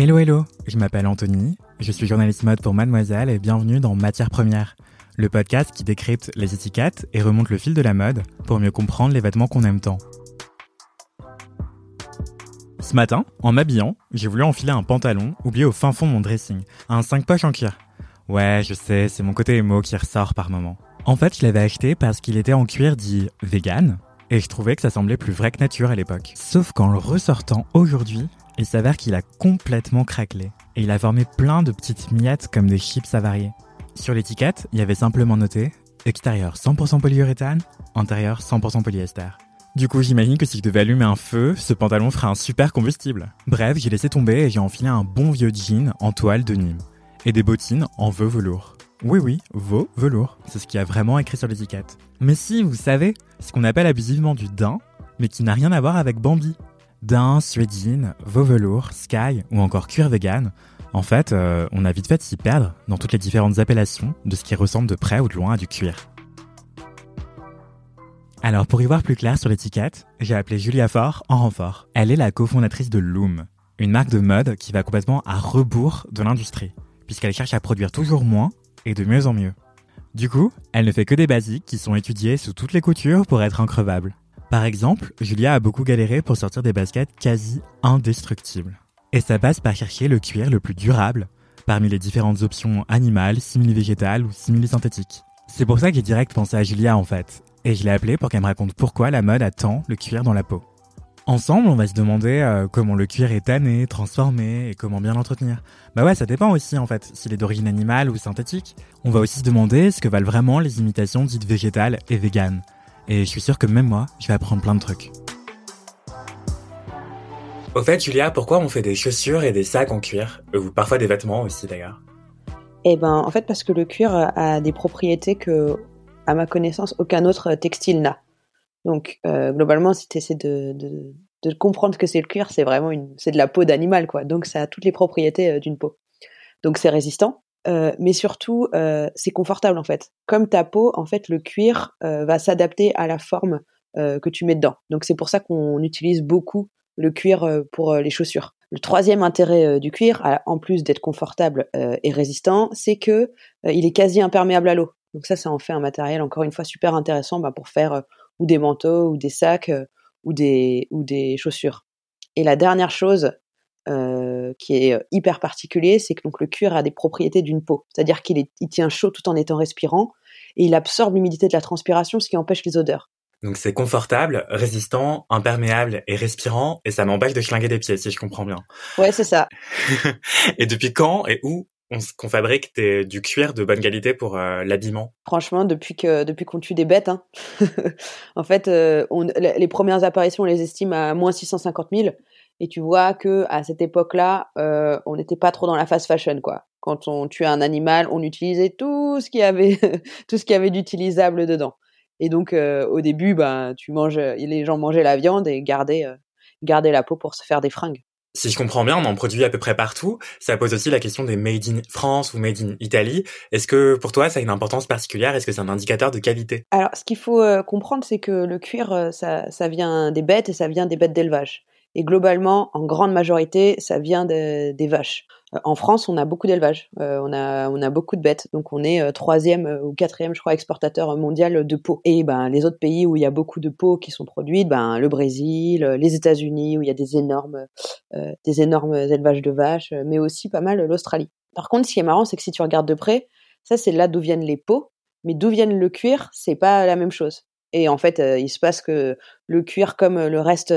Hello hello, je m'appelle Anthony, je suis journaliste mode pour Mademoiselle et bienvenue dans Matière Première, le podcast qui décrypte les étiquettes et remonte le fil de la mode pour mieux comprendre les vêtements qu'on aime tant. Ce matin, en m'habillant, j'ai voulu enfiler un pantalon oublié au fin fond de mon dressing, un 5 poches en cuir. Ouais, je sais, c'est mon côté émo qui ressort par moment. En fait, je l'avais acheté parce qu'il était en cuir dit vegan, et je trouvais que ça semblait plus vrai que nature à l'époque. Sauf qu'en le ressortant aujourd'hui, il s'avère qu'il a complètement craquelé. Et il a formé plein de petites miettes comme des chips avariés. Sur l'étiquette, il y avait simplement noté extérieur 100% polyuréthane, intérieur 100% polyester. Du coup, j'imagine que si je devais allumer un feu, ce pantalon ferait un super combustible. Bref, j'ai laissé tomber et j'ai enfilé un bon vieux jean en toile de Nîmes. Et des bottines en veau velours. Oui, oui, veau velours. C'est ce qui a vraiment écrit sur l'étiquette. Mais si, vous savez, ce qu'on appelle abusivement du daim, mais qui n'a rien à voir avec Bambi. Daim, suédine, veau velours, sky ou encore cuir vegan, en fait, euh, on a vite fait de s'y perdre dans toutes les différentes appellations de ce qui ressemble de près ou de loin à du cuir. Alors pour y voir plus clair sur l'étiquette, j'ai appelé Julia Faure en renfort. Elle est la cofondatrice de Loom, une marque de mode qui va complètement à rebours de l'industrie, puisqu'elle cherche à produire toujours moins et de mieux en mieux. Du coup, elle ne fait que des basiques qui sont étudiés sous toutes les coutures pour être increvables. Par exemple, Julia a beaucoup galéré pour sortir des baskets quasi indestructibles. Et ça passe par chercher le cuir le plus durable parmi les différentes options animales, simili-végétales ou simili-synthétiques. C'est pour ça que j'ai direct pensé à Julia en fait, et je l'ai appelée pour qu'elle me raconte pourquoi la mode attend le cuir dans la peau. Ensemble, on va se demander euh, comment le cuir est tanné, transformé et comment bien l'entretenir. Bah ouais, ça dépend aussi en fait, s'il est d'origine animale ou synthétique. On va aussi se demander ce que valent vraiment les imitations dites végétales et véganes. Et je suis sûr que même moi, je vais apprendre plein de trucs. Au fait, Julia, pourquoi on fait des chaussures et des sacs en cuir? Ou parfois des vêtements aussi d'ailleurs Eh ben, en fait, parce que le cuir a des propriétés que, à ma connaissance, aucun autre textile n'a. Donc, euh, globalement, si tu essaies de, de, de, comprendre ce que c'est le cuir, c'est vraiment une, c'est de la peau d'animal, quoi. Donc, ça a toutes les propriétés euh, d'une peau. Donc, c'est résistant. Euh, mais surtout, euh, c'est confortable en fait. Comme ta peau, en fait, le cuir euh, va s'adapter à la forme que tu mets dedans. Donc c'est pour ça qu'on utilise beaucoup le cuir pour les chaussures. Le troisième intérêt du cuir, en plus d'être confortable et résistant, c'est que il est quasi imperméable à l'eau. Donc ça, ça en fait un matériel encore une fois super intéressant bah, pour faire ou des manteaux ou des sacs ou des ou des chaussures. Et la dernière chose euh, qui est euh, hyper particulier, c'est que donc le cuir a des propriétés d'une peau, c'est-à-dire qu'il il tient chaud tout en étant respirant et il absorbe l'humidité de la transpiration, ce qui empêche les odeurs. Donc c'est confortable, résistant, imperméable et respirant, et ça m'empêche de schlinguer des pieds, si je comprends bien. Ouais, c'est ça. et depuis quand et où qu'on fabrique du cuir de bonne qualité pour euh, l'habillement? Franchement, depuis que depuis qu'on tue des bêtes, hein. en fait, on, les premières apparitions, on les estime à moins 650 000. Et tu vois que à cette époque-là, euh, on n'était pas trop dans la fast fashion, quoi. Quand on tuait un animal, on utilisait tout ce qu'il y avait, tout ce avait d'utilisable dedans. Et donc, euh, au début, ben, tu manges, les gens mangeaient la viande et gardaient, euh, gardaient la peau pour se faire des fringues. Si je comprends bien, on en produit à peu près partout. Ça pose aussi la question des made in France ou made in Italie. Est-ce que pour toi, ça a une importance particulière? Est-ce que c'est un indicateur de qualité? Alors, ce qu'il faut comprendre, c'est que le cuir, ça, ça vient des bêtes et ça vient des bêtes d'élevage. Et globalement, en grande majorité, ça vient des vaches. Euh, en France, on a beaucoup d'élevage, euh, on a beaucoup de bêtes, donc on est euh, troisième ou quatrième, je crois, exportateur mondial de peau. Et ben les autres pays où il y a beaucoup de peaux qui sont produites, ben le Brésil, les États-Unis où il y a des énormes des énormes élevages de vaches, mais aussi pas mal l'Australie. Par contre, ce qui est marrant, c'est que si tu regardes de près, ça c'est là d'où viennent les peaux, mais d'où viennent le cuir, c'est pas la même chose. Et en fait, il se passe que le cuir, comme le reste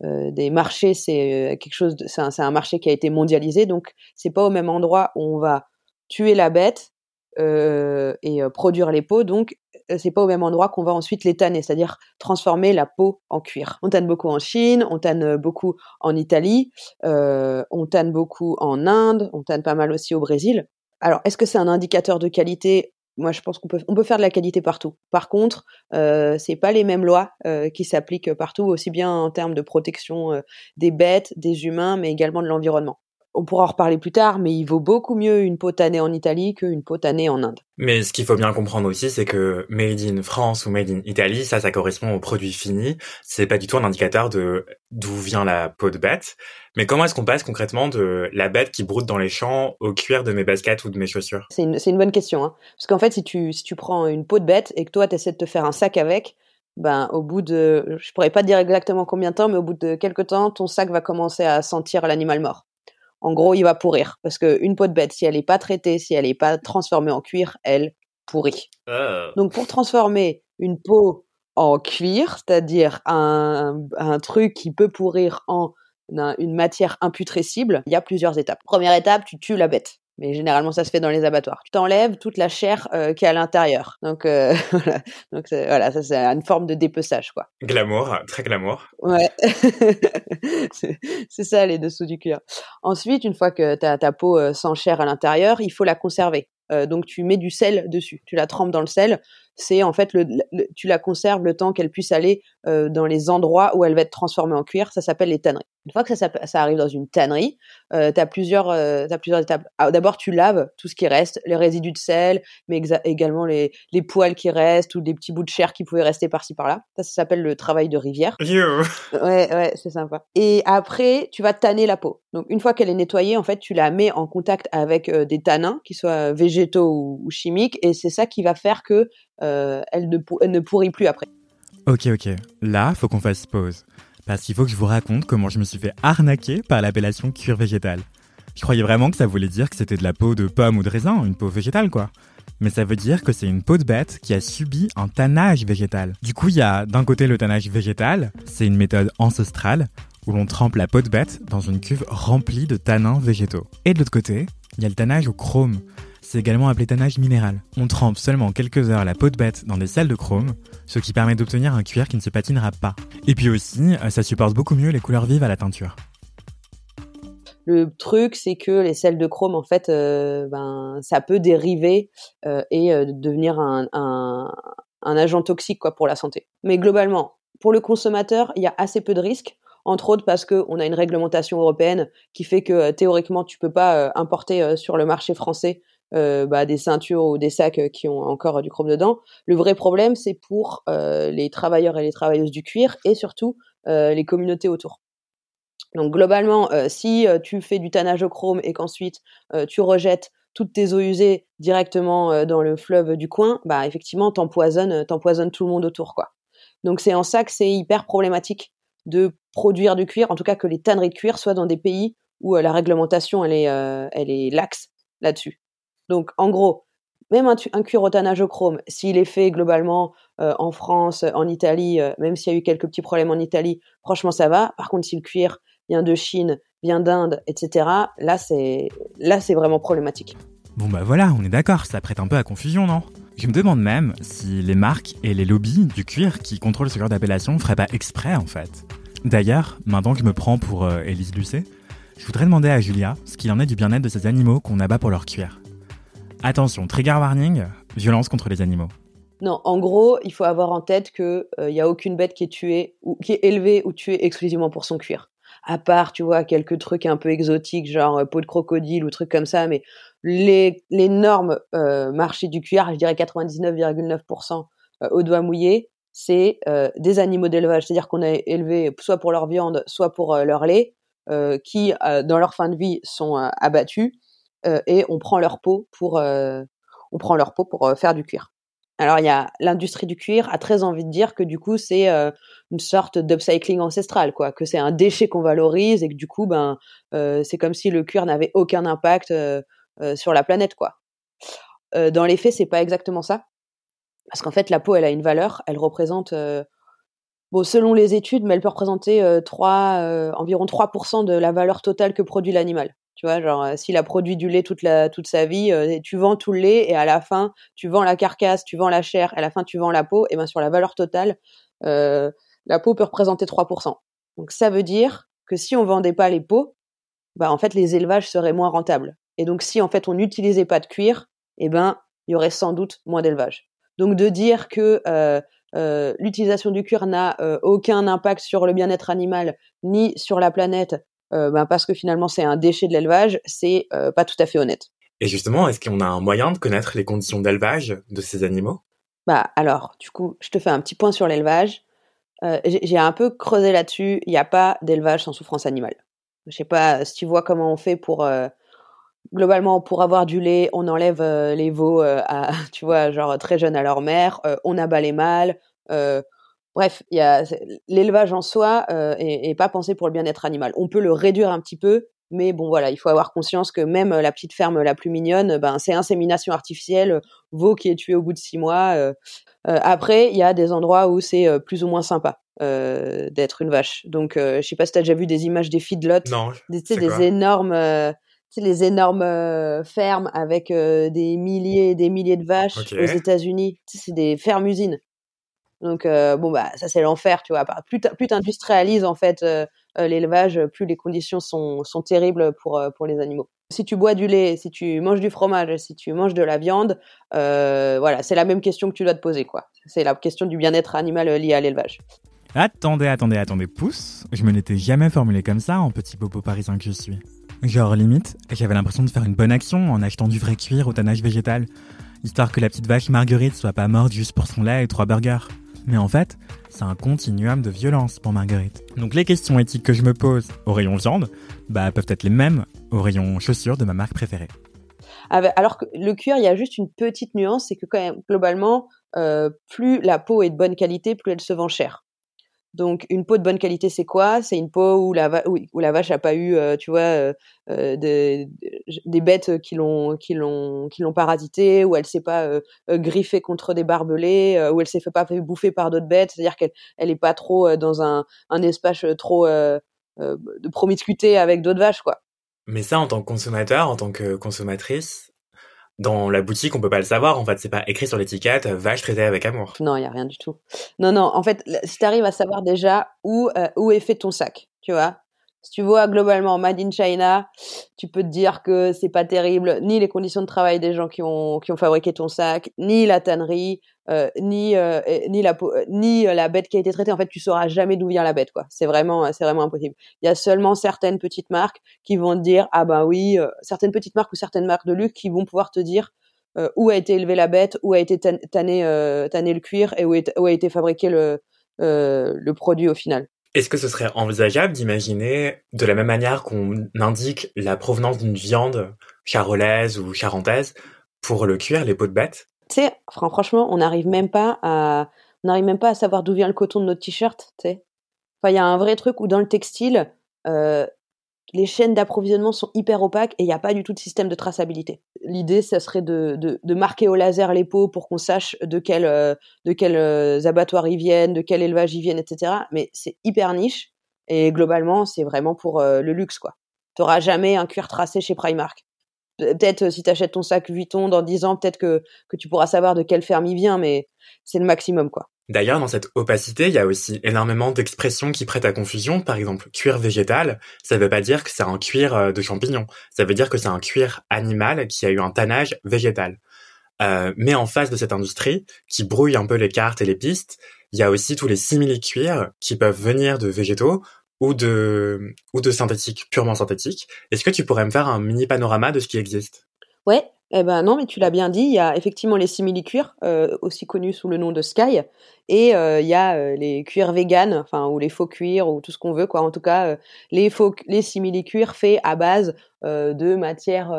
des marchés, c'est euh, quelque chose, c'est un, un, marché qui a été mondialisé, donc c'est pas au même endroit où on va tuer la bête euh, et euh, produire les peaux, donc c'est pas au même endroit qu'on va ensuite les tanner, c'est-à-dire transformer la peau en cuir. On tanne beaucoup en Chine, on tanne beaucoup en Italie, on tanne beaucoup en Inde, on tanne pas mal aussi au Brésil. Alors, est-ce que c'est un indicateur de qualité moi, je pense qu'on peut, on peut faire de la qualité partout. Par contre, euh, c'est pas les mêmes lois euh, qui s'appliquent partout, aussi bien en termes de protection euh, des bêtes, des humains, mais également de l'environnement. On pourra en reparler plus tard, mais il vaut beaucoup mieux une peau tannée en Italie qu'une peau tannée en Inde. Mais ce qu'il faut bien comprendre aussi, c'est que made in France ou made in Italie, ça, ça correspond au produit fini. C'est pas du tout un indicateur de d'où vient la peau de bête. Mais comment est-ce qu'on passe concrètement de la bête qui broute dans les champs au cuir de mes baskets ou de mes chaussures? C'est une, une, bonne question. Hein. Parce qu'en fait, si tu, si tu prends une peau de bête et que toi, tu essaies de te faire un sac avec, ben, au bout de, je pourrais pas dire exactement combien de temps, mais au bout de quelques temps, ton sac va commencer à sentir l'animal mort. En gros, il va pourrir. Parce qu'une peau de bête, si elle n'est pas traitée, si elle n'est pas transformée en cuir, elle pourrit. Ah. Donc, pour transformer une peau en cuir, c'est-à-dire un, un truc qui peut pourrir en une matière imputrescible, il y a plusieurs étapes. Première étape, tu tues la bête mais généralement ça se fait dans les abattoirs. Tu t'enlèves toute la chair euh, qui est à l'intérieur. Donc euh, voilà, donc voilà, ça c'est une forme de dépeçage quoi. Glamour, très glamour. Ouais, c'est ça les dessous du cuir. Ensuite, une fois que ta ta peau euh, sans chair à l'intérieur, il faut la conserver. Euh, donc tu mets du sel dessus, tu la trempes dans le sel. C'est en fait le, tu la conserves le temps qu'elle puisse aller euh, dans les endroits où elle va être transformée en cuir. Ça s'appelle les tanneries. Une fois que ça, ça arrive dans une tannerie, euh, tu as plusieurs, euh, as plusieurs étapes. Ah, d'abord, tu laves tout ce qui reste, les résidus de sel, mais également les, les poils qui restent ou des petits bouts de chair qui pouvaient rester par-ci par-là. Ça, ça s'appelle le travail de rivière. Ouais, ouais, c'est sympa. Et après, tu vas tanner la peau. Donc, une fois qu'elle est nettoyée, en fait, tu la mets en contact avec euh, des tanins, qui soient végétaux ou, ou chimiques, et c'est ça qui va faire que euh, elle, ne, elle ne pourrit plus après. Ok, ok. Là, faut qu'on fasse pause parce qu'il faut que je vous raconte comment je me suis fait arnaquer par l'appellation cuir végétal. Je croyais vraiment que ça voulait dire que c'était de la peau de pomme ou de raisin, une peau végétale quoi. Mais ça veut dire que c'est une peau de bête qui a subi un tannage végétal. Du coup, il y a d'un côté le tannage végétal, c'est une méthode ancestrale où l'on trempe la peau de bête dans une cuve remplie de tanins végétaux. Et de l'autre côté, il y a le tannage au chrome, c'est également appelé tannage minéral. On trempe seulement quelques heures la peau de bête dans des sels de chrome, ce qui permet d'obtenir un cuir qui ne se patinera pas. Et puis aussi, euh, ça supporte beaucoup mieux les couleurs vives à la teinture. Le truc, c'est que les sels de chrome, en fait, euh, ben, ça peut dériver euh, et devenir un, un, agent toxique quoi, pour la santé. Mais globalement, pour le consommateur, il y a assez peu de risques entre autres parce qu'on a une réglementation européenne qui fait que théoriquement tu peux pas importer sur le marché français euh, bah, des ceintures ou des sacs euh, qui ont encore du chrome dedans. Le vrai problème, c'est pour euh, les travailleurs et les travailleuses du cuir et surtout les communautés autour. Donc globalement, si tu fais du tannage au chrome et qu'ensuite tu rejettes toutes tes eaux usées directement dans le fleuve du coin, bah effectivement t'empoisonnes, t'empoisonnes tout le monde autour quoi. Donc c'est en ça que c'est hyper problématique de produire du cuir, en tout cas que les tanneries de cuir soient dans des pays où la réglementation elle est, elle est laxe là-dessus. Donc, en gros, même un, cuir au tannage au chrome, s'il est fait globalement euh, en France, en Italie, euh, même s'il y a eu quelques petits problèmes en Italie, franchement ça va. Par contre, si le cuir vient de Chine, vient d'Inde, etc., là c'est vraiment problématique. Bon bah voilà, on est d'accord, ça prête un peu à confusion, non? Je me demande même si les marques et les lobbies du cuir qui contrôlent ce genre d'appellation feraient pas exprès en fait. D'ailleurs, maintenant que je me prends pour euh, Élise Lucet, je voudrais demander à Julia ce qu'il en est du bien-être de ces animaux qu'on abat pour leur cuir. Attention, trigger warning, violence contre les animaux. Non, en gros, il faut avoir en tête que il euh, y a aucune bête qui est tuée ou élevée ou tuée exclusivement pour son cuir. À part, tu vois, quelques trucs un peu exotiques, genre euh, peau de crocodile ou trucs comme ça, mais normes euh, marché du cuir, je dirais 99,9% au doigt mouillé, c'est des animaux d'élevage, c'est-à-dire qu'on a élevé soit pour leur viande, soit pour leur lait, qui, dans leur fin de vie, sont abattus euh, et on prend leur peau pour euh, on prend leur peau pour euh, faire du cuir. Alors il y a l'industrie du cuir a très envie de dire que du coup c'est une sorte d'upcycling ancestral quoi, que c'est un déchet qu'on valorise et que du coup ben c'est comme si le cuir n'avait aucun impact sur la planète quoi. dans les faits c'est pas exactement ça parce qu'en fait la peau elle a une valeur, elle représente bon selon les études mais elle peut représenter 3 environ 3% de la valeur totale que produit l'animal. Tu vois, genre, euh, s'il a produit du lait toute, sa vie, euh, tu vends tout le lait et à la fin, tu vends la carcasse, tu vends la chair, à la fin, tu vends la peau, et bien sur la valeur totale, euh, la peau peut représenter 3%. Donc ça veut dire que si on vendait pas les peaux, bah en fait les élevages seraient moins rentables. Et donc si en fait on n'utilisait pas de cuir, eh ben il y aurait sans doute moins d'élevage. Donc de dire que l'utilisation du cuir n'a aucun impact sur le bien-être animal ni sur la planète ben parce que finalement c'est un déchet de l'élevage, c'est pas tout à fait honnête. Et justement, est-ce qu'on a un moyen de connaître les conditions d'élevage de ces animaux? Bah alors, du coup, je te fais un petit point sur l'élevage. J'ai un peu creusé là-dessus. Il n'y a pas d'élevage sans souffrance animale. Je sais pas si tu vois comment on fait pour globalement, pour avoir du lait, on enlève euh, les veaux, euh, à, tu vois, genre très jeunes à leur mère, euh, on abat les mâles. Bref, l'élevage en soi est, pas pensé pour le bien-être animal. On peut le réduire un petit peu, mais bon voilà, il faut avoir conscience que même la petite ferme la plus mignonne, ben c'est insémination artificielle, veau qui est tué au bout de six mois. après, il y a des endroits où c'est plus ou moins sympa. d'être une vache. Donc, je sais pas si tu as déjà vu des images des feedlots, non, des, des énormes les énormes euh, fermes avec euh, des milliers et des milliers de vaches aux États-Unis. c'est des fermes usines. Donc euh, bon bah ça c'est l'enfer, tu vois. Plus tu industrialises en fait l'élevage, plus les conditions sont, sont terribles pour pour les animaux. Si tu bois du lait, si tu manges du fromage, si tu manges de la viande, voilà, c'est la même question que tu dois te poser quoi. C'est la question du bien-être animal lié à l'élevage. Attendez, attendez, attendez, pouce. Je me l'étais jamais formulé comme ça en petit popo parisien que je suis. Genre limite, j'avais l'impression de faire une bonne action en achetant du vrai cuir au tannage végétal, histoire que la petite vache Marguerite soit pas morte juste pour son lait et trois burgers. Mais en fait, c'est un continuum de violence pour Marguerite. Donc les questions éthiques que je me pose au rayon viande, bah peuvent être les mêmes au rayon chaussures de ma marque préférée. Ah bah, alors que le cuir, il y a juste une petite nuance, c'est que quand même, globalement, euh, plus la peau est de bonne qualité, plus elle se vend cher. Donc une peau de bonne qualité, c'est quoi? C'est une peau où la, vache a pas eu, euh, euh, euh, des, bêtes qui l'ont qui l'ont qui l'ont parasité, où elle s'est pas griffée contre des barbelés, où elle s'est fait pas fait bouffer par d'autres bêtes. C'est-à-dire qu'elle elle est pas trop dans un, un espace trop de promiscuité avec d'autres vaches, quoi. Mais ça, en tant que consommateur, en tant que consommatrice, dans la boutique, on peut pas le savoir. En fait, c'est pas écrit sur l'étiquette euh, vache traitée avec amour. Non, il y a rien du tout. Non, non. En fait, si tu arrives à savoir déjà où euh, où est fait ton sac, tu vois. Si tu vois globalement Made in China, tu peux te dire que c'est pas terrible, ni les conditions de travail des gens qui ont qui ont fabriqué ton sac, ni la tannerie, euh, ni euh, ni la euh, ni la bête qui a été traitée. En fait, tu sauras jamais d'où vient la bête, quoi. C'est vraiment c'est vraiment impossible. Il y a seulement certaines petites marques qui vont te dire ah ben oui, certaines petites marques ou certaines marques de luxe qui vont pouvoir te dire où a été élevée la bête, où a été tanné tanné le cuir et où, où a été fabriqué le le produit au final. Est-ce que ce serait envisageable d'imaginer, de la même manière qu'on indique la provenance d'une viande charolaise ou charentaise, pour le cuir, les peaux de bête? Tu sais, franchement, on n'arrive même pas à, on n'arrive même pas à savoir d'où vient le coton de notre t-shirt, tu sais. Enfin, il y a un vrai truc où dans le textile, euh, les chaînes d'approvisionnement sont hyper opaques et il n'y a pas du tout de système de traçabilité. L'idée, ça serait de, de, marquer au laser les pots pour qu'on sache de quel, euh, de quel euh, abattoir ils viennent, de quel élevage ils viennent, etc. Mais c'est hyper niche et globalement, c'est vraiment pour le luxe, quoi. T'auras jamais un cuir tracé chez Primark. Peut-être si tu achètes ton sac Vuitton dans 10 ans, peut-être que, que tu pourras savoir de quelle ferme il vient, mais c'est le maximum, quoi. D'ailleurs, dans cette opacité, il y a aussi énormément d'expressions qui prêtent à confusion. Par exemple, cuir végétal, ça ne veut pas dire que c'est un cuir euh, de champignon. Ça veut dire que c'est un cuir animal qui a eu un tannage végétal. Euh, mais en face de cette industrie, qui brouille un peu les cartes et les pistes, il y a aussi tous les simili-cuirs qui peuvent venir de végétaux ou de, ou de synthétiques, purement synthétiques. Est-ce que tu pourrais me faire un mini panorama de ce qui existe? Ouais, eh ben non, mais tu l'as bien dit, il y a effectivement les simili-cuirs, euh, aussi connus sous le nom de Sky, et euh, il y a euh, les cuirs vegan, enfin ou les faux cuirs ou tout ce qu'on veut, quoi. En tout cas, les faux, les simili-cuirs faits à base de matières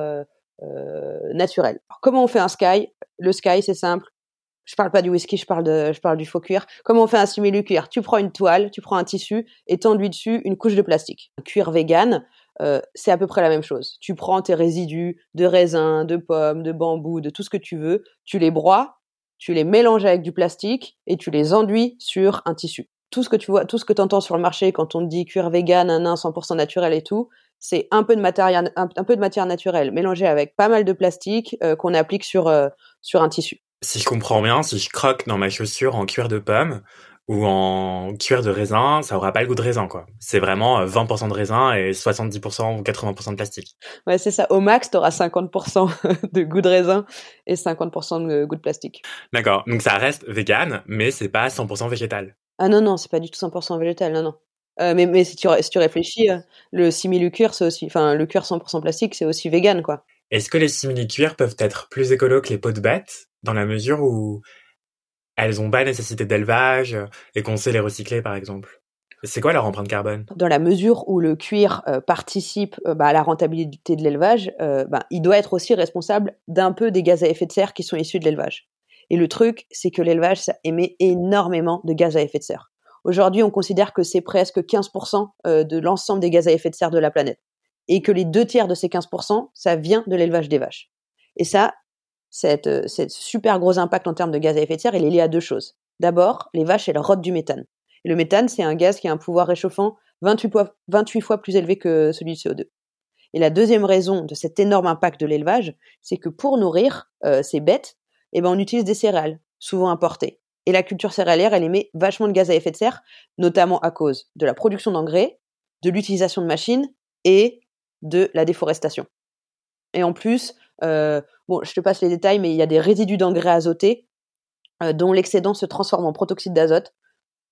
naturelles. comment on fait un Sky? Le Sky, c'est simple. Je parle pas du whisky, je parle de, je parle du faux cuir. Comment on fait un simili-cuir Tu prends une toile, tu prends un tissu et t'enduis dessus une couche de plastique. Un cuir vegan, euh, c'est à peu près la même chose. Tu prends tes résidus de raisin, de pommes, de bambou, de tout ce que tu veux, tu les broies, tu les mélanges avec du plastique et tu les enduis sur un tissu. Tout ce que tu vois, tout ce que entends sur le marché quand on te dit cuir vegan, un 100% naturel et tout, c'est un peu de matière, un, peu de matière naturelle mélangée avec pas mal de plastique euh, qu'on applique sur euh, sur un tissu. Si je comprends bien, si je croque dans ma chaussure en cuir de pomme, ou en cuir de raisin, ça aura pas le goût de raisin, quoi. C'est vraiment 20% euh, de raisin et 70% ou 80% de plastique. Ouais, c'est ça. Au max, tu auras 50% de goût de raisin et 50% de goût de plastique. D'accord. Donc ça reste vegan, mais c'est pas 100% végétal. Ah non, non, c'est pas du tout 100% végétal, non, non. mais, mais si tu, si tu réfléchis, le simili-cuir, c'est aussi, enfin, le cuir 100% plastique, c'est aussi vegan, quoi. Est-ce que les simili-cuirs peuvent être plus écolos que les peaux de bêtes, dans la mesure où elles ont pas nécessité d'élevage et qu'on sait les recycler, par exemple c'est quoi leur empreinte carbone? Dans la mesure où le cuir euh, participe euh, bah, à la rentabilité de l'élevage, euh, bah, il doit être aussi responsable d'un peu des gaz à effet de serre qui sont issus de l'élevage. Et le truc, c'est que l'élevage, ça émet énormément de gaz à effet de serre. Aujourd'hui, on considère que c'est presque 15% de l'ensemble des gaz à effet de serre de la planète. Et que les deux tiers de ces 15%, ça vient de l'élevage des vaches. Et ça, cette, cette super gros impact en termes de gaz à effet de serre, il est lié à deux choses. D'abord, les vaches, elles rotent du méthane. Et le méthane, c'est un gaz qui a un pouvoir réchauffant 28 fois, 28 fois plus élevé que celui du CO2. Et la deuxième raison de cet énorme impact de l'élevage, c'est que pour nourrir euh, ces bêtes, eh ben, on utilise des céréales, souvent importées. Et la culture céréalière, elle émet vachement de gaz à effet de serre, notamment à cause de la production d'engrais, de l'utilisation de machines et de la déforestation. Et en plus, euh, bon, je te passe les détails, mais il y a des résidus d'engrais azotés euh, dont l'excédent se transforme en protoxyde d'azote,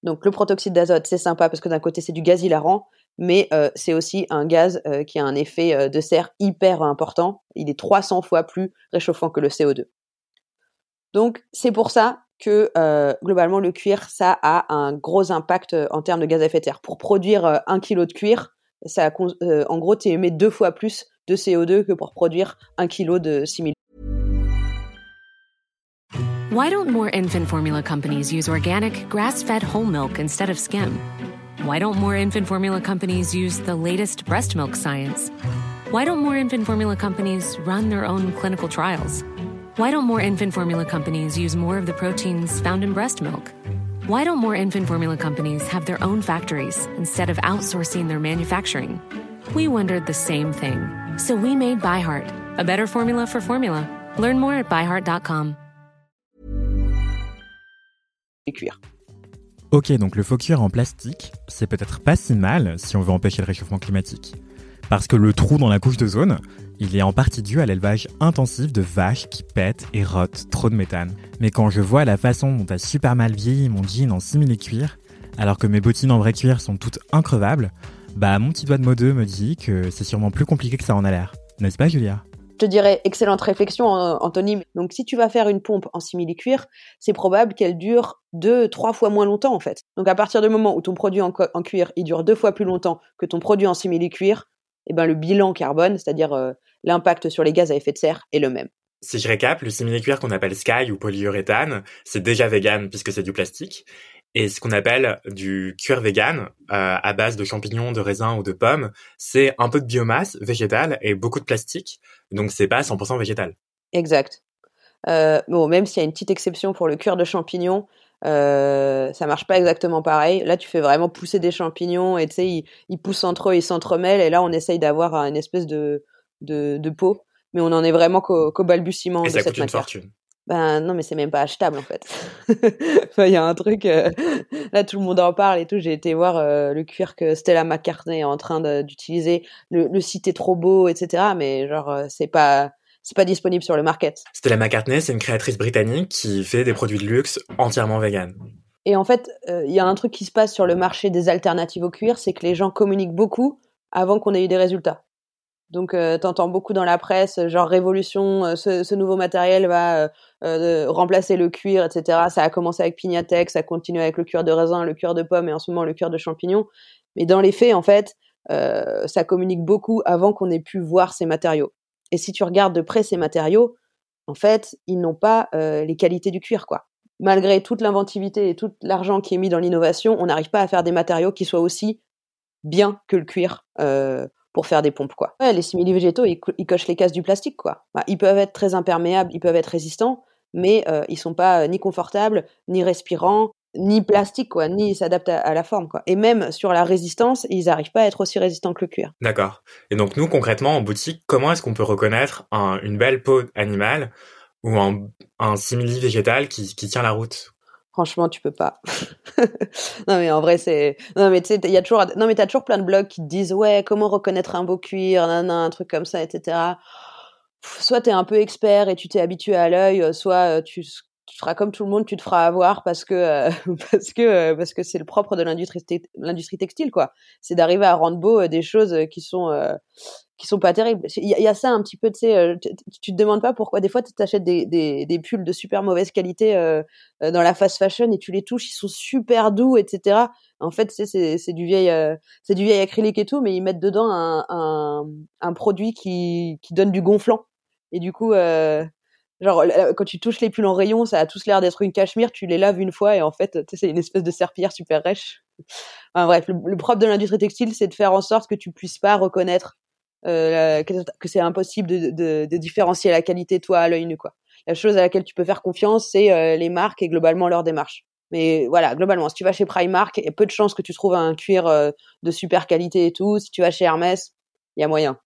donc le protoxyde d'azote, c'est sympa parce que d'un côté c'est du gaz hilarant, mais euh, c'est aussi un gaz euh, qui a un effet euh, de serre hyper important. Il est 300 fois plus réchauffant que le CO2. Donc c'est pour ça que globalement le cuir, ça a un gros impact en termes de gaz à effet de serre. Pour produire un kilo de cuir, ça en gros tu émets deux fois plus de CO2 que pour produire un kilo de simili. Why don't more infant formula companies use organic, grass fed whole milk instead of skim? Why don't more infant formula companies use the latest breast milk science? Why don't more infant formula companies run their own clinical trials? Why don't more infant formula companies use more of the proteins found in breast milk? Why don't more infant formula companies have their own factories instead of outsourcing their manufacturing? We wondered the same thing. So we made ByHeart, a better formula for formula. Learn more at byheart.com. cuir. Ok, donc le faux cuir en plastique, c'est peut-être pas si mal si on veut empêcher le réchauffement climatique. Parce que le trou dans la couche d'ozone, il est en partie dû à l'élevage intensif de vaches qui pètent et rotent trop de méthane. Mais quand je vois la façon dont a super mal vieilli mon jean en simili-cuir, alors que mes bottines en vrai cuir sont toutes increvables, bah mon petit doigt de modeux me dit que c'est sûrement plus compliqué que ça en a l'air. N'est-ce pas Julia? Je te dirais excellente réflexion, Anthony. Donc, si tu vas faire une pompe en simili-cuir, c'est probable qu'elle dure deux, trois fois moins longtemps, en fait. Donc, à partir du moment où ton produit en, cuir, il dure deux fois plus longtemps que ton produit en simili-cuir, eh ben, le bilan carbone, c'est-à-dire euh, l'impact sur les gaz à effet de serre, est le même. Si je récap, le simili-cuir qu'on appelle Sky ou polyuréthane, c'est déjà vegan puisque c'est du plastique et ce qu'on appelle du cuir vegan euh, à base de champignons, de raisins ou de pommes, c'est un peu de biomasse végétale et beaucoup de plastique, donc c'est pas 100% végétal. Exact. Euh, bon, même s'il y a une petite exception pour le cuir de champignons, euh, ça marche pas exactement pareil. Là, tu fais vraiment pousser des champignons et tu sais, ils, poussent entre eux, ils s'entremêlent et là, on essaye d'avoir une espèce de, de, peau. Mais on en est vraiment qu'au balbutiement et de ça coûte une fortune. Ben non, mais c'est même pas achetable en fait. Il y a un truc, euh, là tout le monde en parle et tout. J'ai été voir euh, le cuir que Stella McCartney est en train d'utiliser. Le, le, site est trop beau, etc. Mais genre euh, c'est pas c'est pas disponible sur le market. Stella McCartney, c'est une créatrice britannique qui fait des produits de luxe entièrement vegan. Et en fait, il y a un truc qui se passe sur le marché des alternatives au cuir, c'est que les gens communiquent beaucoup avant qu'on ait eu des résultats. Donc, euh, t'entends beaucoup dans la presse, genre révolution, euh, ce, ce, nouveau matériel va euh, euh, remplacer le cuir, etc. Ça a commencé avec Pignatex, ça continue avec le cuir de raisin, le cuir de pomme et en ce moment le cuir de champignon. Mais dans les faits, en fait, ça communique beaucoup avant qu'on ait pu voir ces matériaux. Et si tu regardes de près ces matériaux, en fait, ils n'ont pas les qualités du cuir, quoi. Malgré toute l'inventivité et tout l'argent qui est mis dans l'innovation, on n'arrive pas à faire des matériaux qui soient aussi bien que le cuir. Euh, pour faire des pompes quoi. les simili-végétaux, ils, cochent les cases du plastique quoi. Bah, ils peuvent être très imperméables, ils peuvent être résistants, mais euh, ils sont pas euh, ni confortables, ni respirants, ni plastiques quoi, ni s'adaptent à, la forme quoi. Et même sur la résistance, ils n'arrivent pas à être aussi résistants que le cuir. D'accord. Et donc nous concrètement en boutique, comment est-ce qu'on peut reconnaître une belle peau animale ou un, simili végétal qui tient la route? Franchement, tu peux pas. non mais en vrai c'est non mais tu sais il y a toujours non mais t'as toujours plein de blogs qui te disent ouais comment reconnaître un beau cuir nan, un truc comme ça etc. Soit t'es un peu expert et tu t'es habitué à l'œil, soit euh, tu tu feras comme tout le monde, tu te feras avoir parce que euh, parce que euh, parce que c'est le propre de l'industrie l'industrie textile quoi. C'est d'arriver à rendre beau euh, des choses qui sont qui sont pas terribles. Il y, a ça un petit peu, tu sais, tu, te demandes pas pourquoi des fois tu t'achètes des, des, pulls de super mauvaise qualité dans la fast fashion et tu les touches, ils sont super doux, etc. En fait, c'est c'est du vieil c'est du vieil acrylique et tout, mais ils mettent dedans un un, produit qui qui donne du gonflant et du coup Genre, quand tu touches les pulls en rayon, ça a tous l'air d'être une cachemire, tu les laves une fois et en fait, c'est une espèce de serpillière super rêche. Enfin, bref, le, propre de l'industrie textile, c'est de faire en sorte que tu puisses pas reconnaître euh, que, c'est impossible de, de, de, différencier la qualité toi à l'œil nu, quoi. La chose à laquelle tu peux faire confiance, c'est euh, les marques et globalement leur démarche. Mais voilà, globalement, si tu vas chez Primark, il y a peu de chances que tu trouves un cuir euh, de super qualité et tout. Si tu vas chez Hermès, il y a moyen.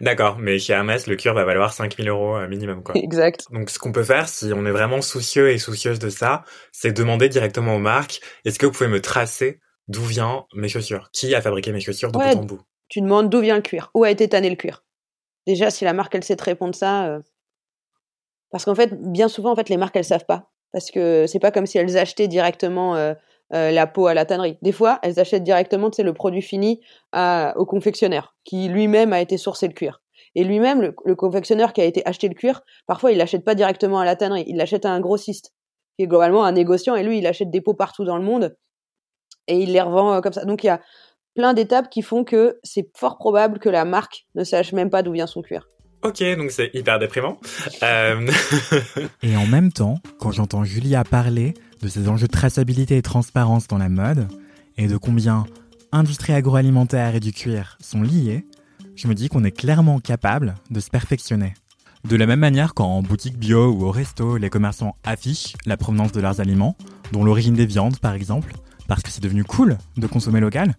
D'accord, mais chez Hermès, le cuir va valoir 5000 euros euh, minimum, quoi. Exact. Donc, ce qu'on peut faire, si on est vraiment soucieux et soucieuse de ça, c'est demander directement aux marques, est-ce que vous pouvez me tracer d'où vient mes chaussures? Qui a fabriqué mes chaussures de bout en bout? Tu demandes d'où vient le cuir? Où a été tanné le cuir? Déjà, si la marque, elle sait te répondre ça, euh, parce qu'en fait, bien souvent, en fait, les marques, elles savent pas. Parce que c'est pas comme si elles achetaient directement euh, euh, la peau à la tannerie. Des fois, elles achètent directement le produit fini à, au confectionneur, qui lui-même a été sourcé le cuir. Et lui-même, le, confectionneur qui a été acheté le cuir, parfois il l'achète pas directement à la tannerie, il l'achète à un grossiste, qui est globalement un négociant, et lui, il achète des peaux partout dans le monde, et il les revend euh, comme ça. Donc il y a plein d'étapes qui font que c'est fort probable que la marque ne sache même pas d'où vient son cuir. Ok, donc c'est hyper déprimant. Euh, et en même temps, quand j'entends Julia parler de ces enjeux de traçabilité et transparence dans la mode, et de combien industrie agroalimentaire et du cuir sont liés, je me dis qu'on est clairement capable de se perfectionner. De la même manière qu'en boutique bio ou au resto, les commerçants affichent la provenance de leurs aliments, dont l'origine des viandes par exemple, parce que c'est devenu cool de consommer local,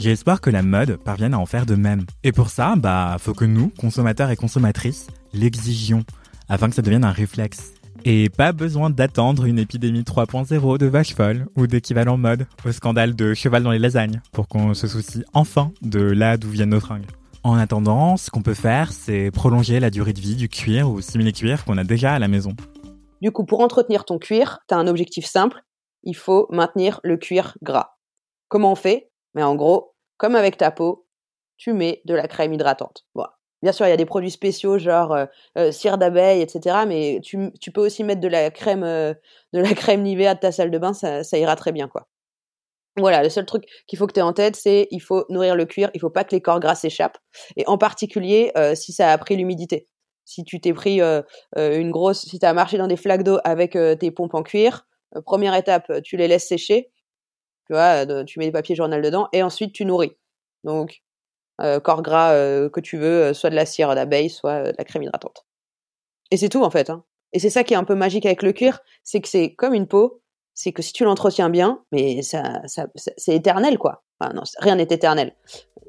espoir que la mode parvienne à en faire de même. Et pour ça, bah, faut que nous, consommateurs et consommatrices, l'exigions, afin que ça devienne un réflexe. Et pas besoin d'attendre une épidémie 3.0 de vache folle ou d'équivalent mode au scandale de cheval dans les lasagnes pour qu'on se soucie enfin de là d'où viennent nos fringues. En attendant, ce qu'on peut faire, c'est prolonger la durée de vie du cuir ou simili-cuir qu'on a déjà à la maison. Du coup, pour entretenir ton cuir, t'as un objectif simple, il faut maintenir le cuir gras. Comment on fait? Mais en gros, comme avec ta peau, tu mets de la crème hydratante. Bon. Bien sûr, il y a des produits spéciaux genre euh, euh, cire d'abeille, etc. Mais tu, tu, peux aussi mettre de la crème, euh, de la crème Nivea de ta salle de bain, ça, ça ira très bien, quoi. Voilà, le seul truc qu'il faut que tu aies en tête, c'est il faut nourrir le cuir, il faut pas que les corps gras s'échappent, et en particulier si ça a pris l'humidité. Si tu t'es pris une grosse, si tu as marché dans des flaques d'eau avec tes pompes en cuir, première étape, tu les laisses sécher, tu vois, tu mets des papiers journal dedans et ensuite tu nourris. Donc, euh, corps gras euh, que tu veux, euh, soit de la cire d'abeille, soit de la crème hydratante. Et c'est tout en fait. Hein. Et c'est ça qui est un peu magique avec le cuir, c'est que c'est comme une peau, c'est que si tu l'entretiens bien, mais ça, ça, c'est éternel quoi. Enfin non, rien n'est éternel,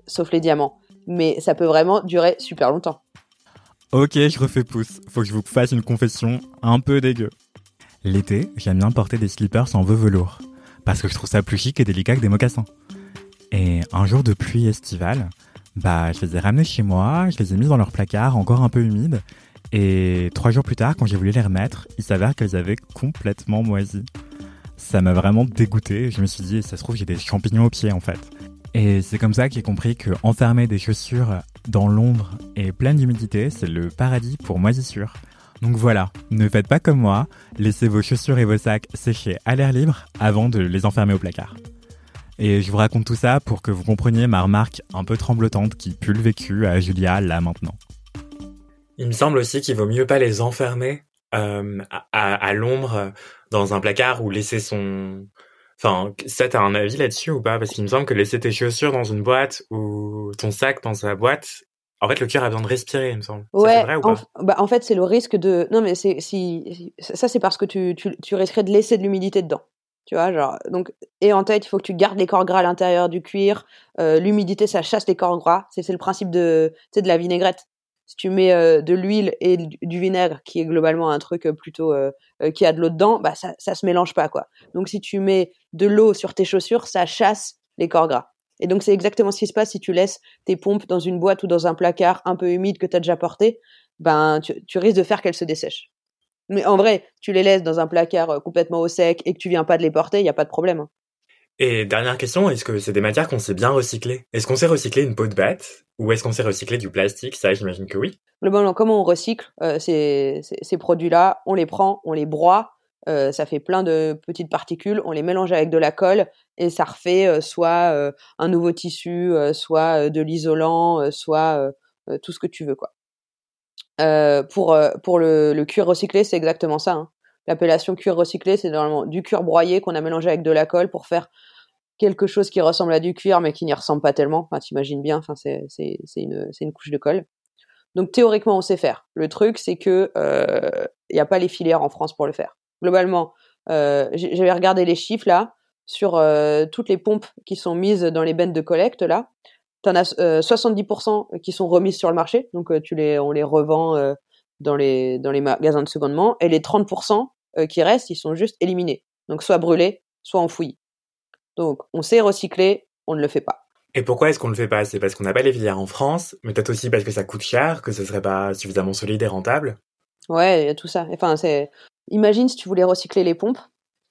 sauf les diamants. Mais ça peut vraiment durer super longtemps. Ok, je refais pouce. Faut que je vous fasse une confession un peu dégueu. L'été, j'aime bien porter des slippers en velours parce que je trouve ça plus chic et délicat que des mocassins. Et un jour de pluie estivale, bah, je les ai ramenés chez moi, je les ai mis dans leur placard, encore un peu humide, et trois jours plus tard, quand j'ai voulu les remettre, il s'avère qu'elles avaient complètement moisi. Ça m'a vraiment dégoûté, je me suis dit, ça se trouve, j'ai des champignons aux pieds, en fait. Et c'est comme ça que j'ai compris que enfermer des chaussures dans l'ombre et pleine d'humidité, c'est le paradis pour moisissure. Donc voilà, ne faites pas comme moi, laissez vos chaussures et vos sacs sécher à l'air libre avant de les enfermer au placard. Et je vous raconte tout ça pour que vous compreniez ma remarque un peu tremblotante qui pue vécu à Julia là maintenant. Il me semble aussi qu'il vaut mieux pas les enfermer euh, à, l'ombre dans un placard ou laisser son... Enfin, ça, t'as un avis là-dessus ou pas? Parce qu'il me semble que laisser tes chaussures dans une boîte ou ton sac dans sa boîte, en fait, le cœur a besoin de respirer, il me semble. Ouais, vrai, ou pas? en, bah, en fait, c'est le risque de. Non, mais c'est si ça, c'est parce que tu, tu, tu risquerais de laisser de l'humidité dedans. Tu vois, genre donc et en tête, il faut que tu gardes les corps gras à l'intérieur du cuir. Euh, l'humidité, ça chasse les corps gras. C'est le principe de de la vinaigrette. Si tu mets euh, de l'huile et du vinaigre, qui est globalement un truc plutôt euh, qui a de l'eau dedans, bah ça ça se mélange pas quoi. Donc si tu mets de l'eau sur tes chaussures, ça chasse les corps gras. Et donc c'est exactement ce qui se passe si tu laisses tes pompes dans une boîte ou dans un placard un peu humide que tu as déjà porté, ben tu, risques de faire qu'elles se dessèchent. Mais en vrai, tu les laisses dans un placard euh, complètement au sec et que tu viens pas de les porter, il y a pas de problème. hein. Et dernière question, est-ce que c'est des matières qu'on sait bien recycler? Est-ce qu'on sait recycler une peau de bête Ou est-ce qu'on sait recycler du plastique? Ça, j'imagine que oui. Globalement, comment on recycle euh, ces, ces, ces produits-là? On les prend, on les broie, euh, ça fait plein de petites particules, on les mélange avec de la colle et ça refait euh, soit euh, un nouveau tissu, soit de l'isolant, soit tout ce que tu veux pour le, cuir recyclé, c'est exactement ça. hein. L'appellation cuir recyclé, c'est normalement du cuir broyé qu'on a mélangé avec de la colle pour faire quelque chose qui ressemble à du cuir mais qui n'y ressemble pas tellement. Enfin, t'imagines bien. C'est une couche de colle. Donc théoriquement, on sait faire. Le truc, c'est que il n'y a pas les filières en France pour le faire. Globalement, euh, j'avais regardé les chiffres là sur euh, toutes les pompes qui sont mises dans les bennes de collecte là. T'en as euh, 70% qui sont remises sur le marché, donc euh, tu les, on les revend euh, dans les dans les magasins de secondement, et les 30% euh, qui restent, ils sont juste éliminés, donc soit brûlés, soit enfouis. Donc on sait recycler, on ne le fait pas. Et pourquoi est-ce qu'on le fait pas? C'est parce qu'on n'a pas les filières en France, mais peut-être aussi parce que ça coûte cher, que ce serait pas suffisamment solide et rentable? Ouais, il y a tout ça. Enfin, c'est. Imagine si tu voulais recycler les pompes.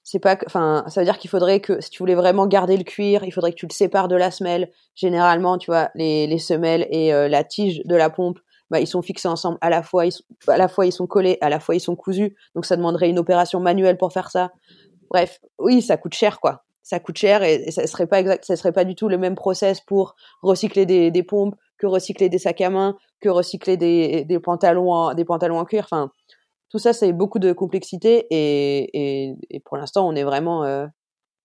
C'est pas. Enfin, ça veut dire qu'il faudrait que si tu voulais vraiment garder le cuir, il faudrait que tu le sépares de la semelle. Généralement, tu vois, les, les semelles et euh, la tige de la pompe, bah, ils sont fixés ensemble. À la fois, ils sont, à la fois ils sont collés, à la fois ils sont cousus. Donc, ça demanderait une opération manuelle pour faire ça. Bref, oui, ça coûte cher, quoi. Ça coûte cher et, et ça serait pas exact, ça serait pas du tout le même process pour recycler des, des pompes que recycler des sacs à main, que recycler des, des pantalons, en, des pantalons en cuir. Enfin, tout ça, c'est beaucoup de complexité et, pour l'instant, on est vraiment euh,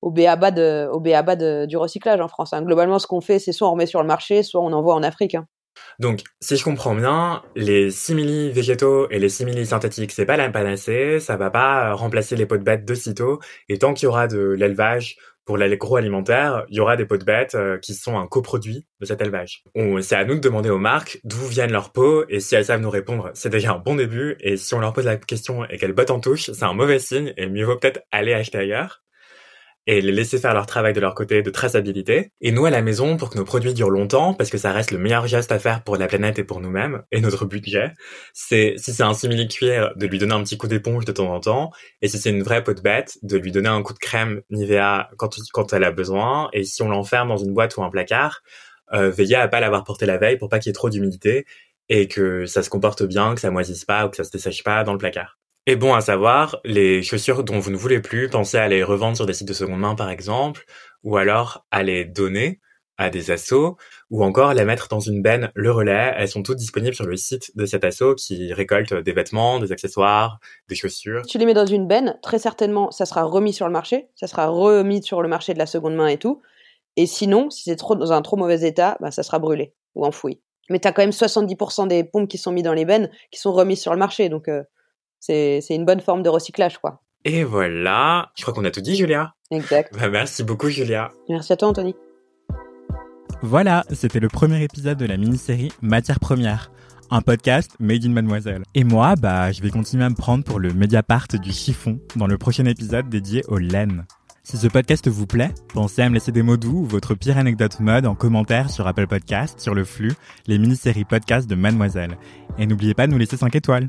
au béaba du recyclage en France. hein. Globalement, ce qu'on fait, c'est soit on remet sur le marché, soit on envoie en Afrique. hein. Donc, si je comprends bien, les simili végétaux et les simili synthétiques, c'est pas la panacée, ça va pas euh, remplacer les pots de bêtes de sitôt, et tant qu'il y aura de l'élevage pour l'agroalimentaire, il y aura des pots de bêtes euh, qui sont un coproduit de cet élevage. C'est à nous de demander aux marques d'où viennent leurs pots, et si elles savent nous répondre, c'est déjà un bon début, et si on leur pose la question et qu'elles bottent en touche, c'est un mauvais signe, et mieux vaut peut-être aller acheter ailleurs et les laisser faire leur travail de leur côté de traçabilité. Et nous, à la maison, pour que nos produits durent longtemps, parce que ça reste le meilleur geste à faire pour la planète et pour nous-mêmes, et notre budget, c'est, si c'est un simili cuir, de lui donner un petit coup d'éponge de temps en temps, et si c'est une vraie peau de bête, de lui donner un coup de crème Nivea quand, quand elle a besoin, et si on l'enferme dans une boîte ou un placard, euh, veiller à pas l'avoir porté la veille pour pas qu'il y ait trop d'humidité, et que ça se comporte bien, que ça moisisse pas ou que ça se dessèche pas dans le placard. Et bon à savoir, les chaussures dont vous ne voulez plus, pensez à les revendre sur des sites de seconde main par exemple, ou alors à les donner à des assos, ou encore les mettre dans une benne Le Relais. Elles sont toutes disponibles sur le site de cet asso qui récolte des vêtements, des accessoires, des chaussures. Tu les mets dans une benne, très certainement, ça sera remis sur le marché, ça sera remis sur le marché de la seconde main et tout. Et sinon, si c'est trop dans un trop mauvais état, bah, ça sera brûlé ou enfoui. Mais tu as quand même 70% des pompes qui sont mises dans les bennes qui sont remises sur le marché, donc euh, c'est c'est une bonne forme de recyclage, quoi. Et voilà, je crois qu'on a tout dit Julia. Exact. Bah, merci beaucoup Julia. Merci à toi, Anthony. Voilà, c'était le premier épisode de la mini-série Matière première, un podcast made in Mademoiselle. Et moi, bah, je vais continuer à me prendre pour le Mediapart du chiffon dans le prochain épisode dédié aux laines. Si ce podcast vous plaît, pensez à me laisser des mots doux ou votre pire anecdote mode en commentaire sur Apple Podcast, sur le flux, les mini-séries podcast de Mademoiselle. Et n'oubliez pas de nous laisser 5 étoiles.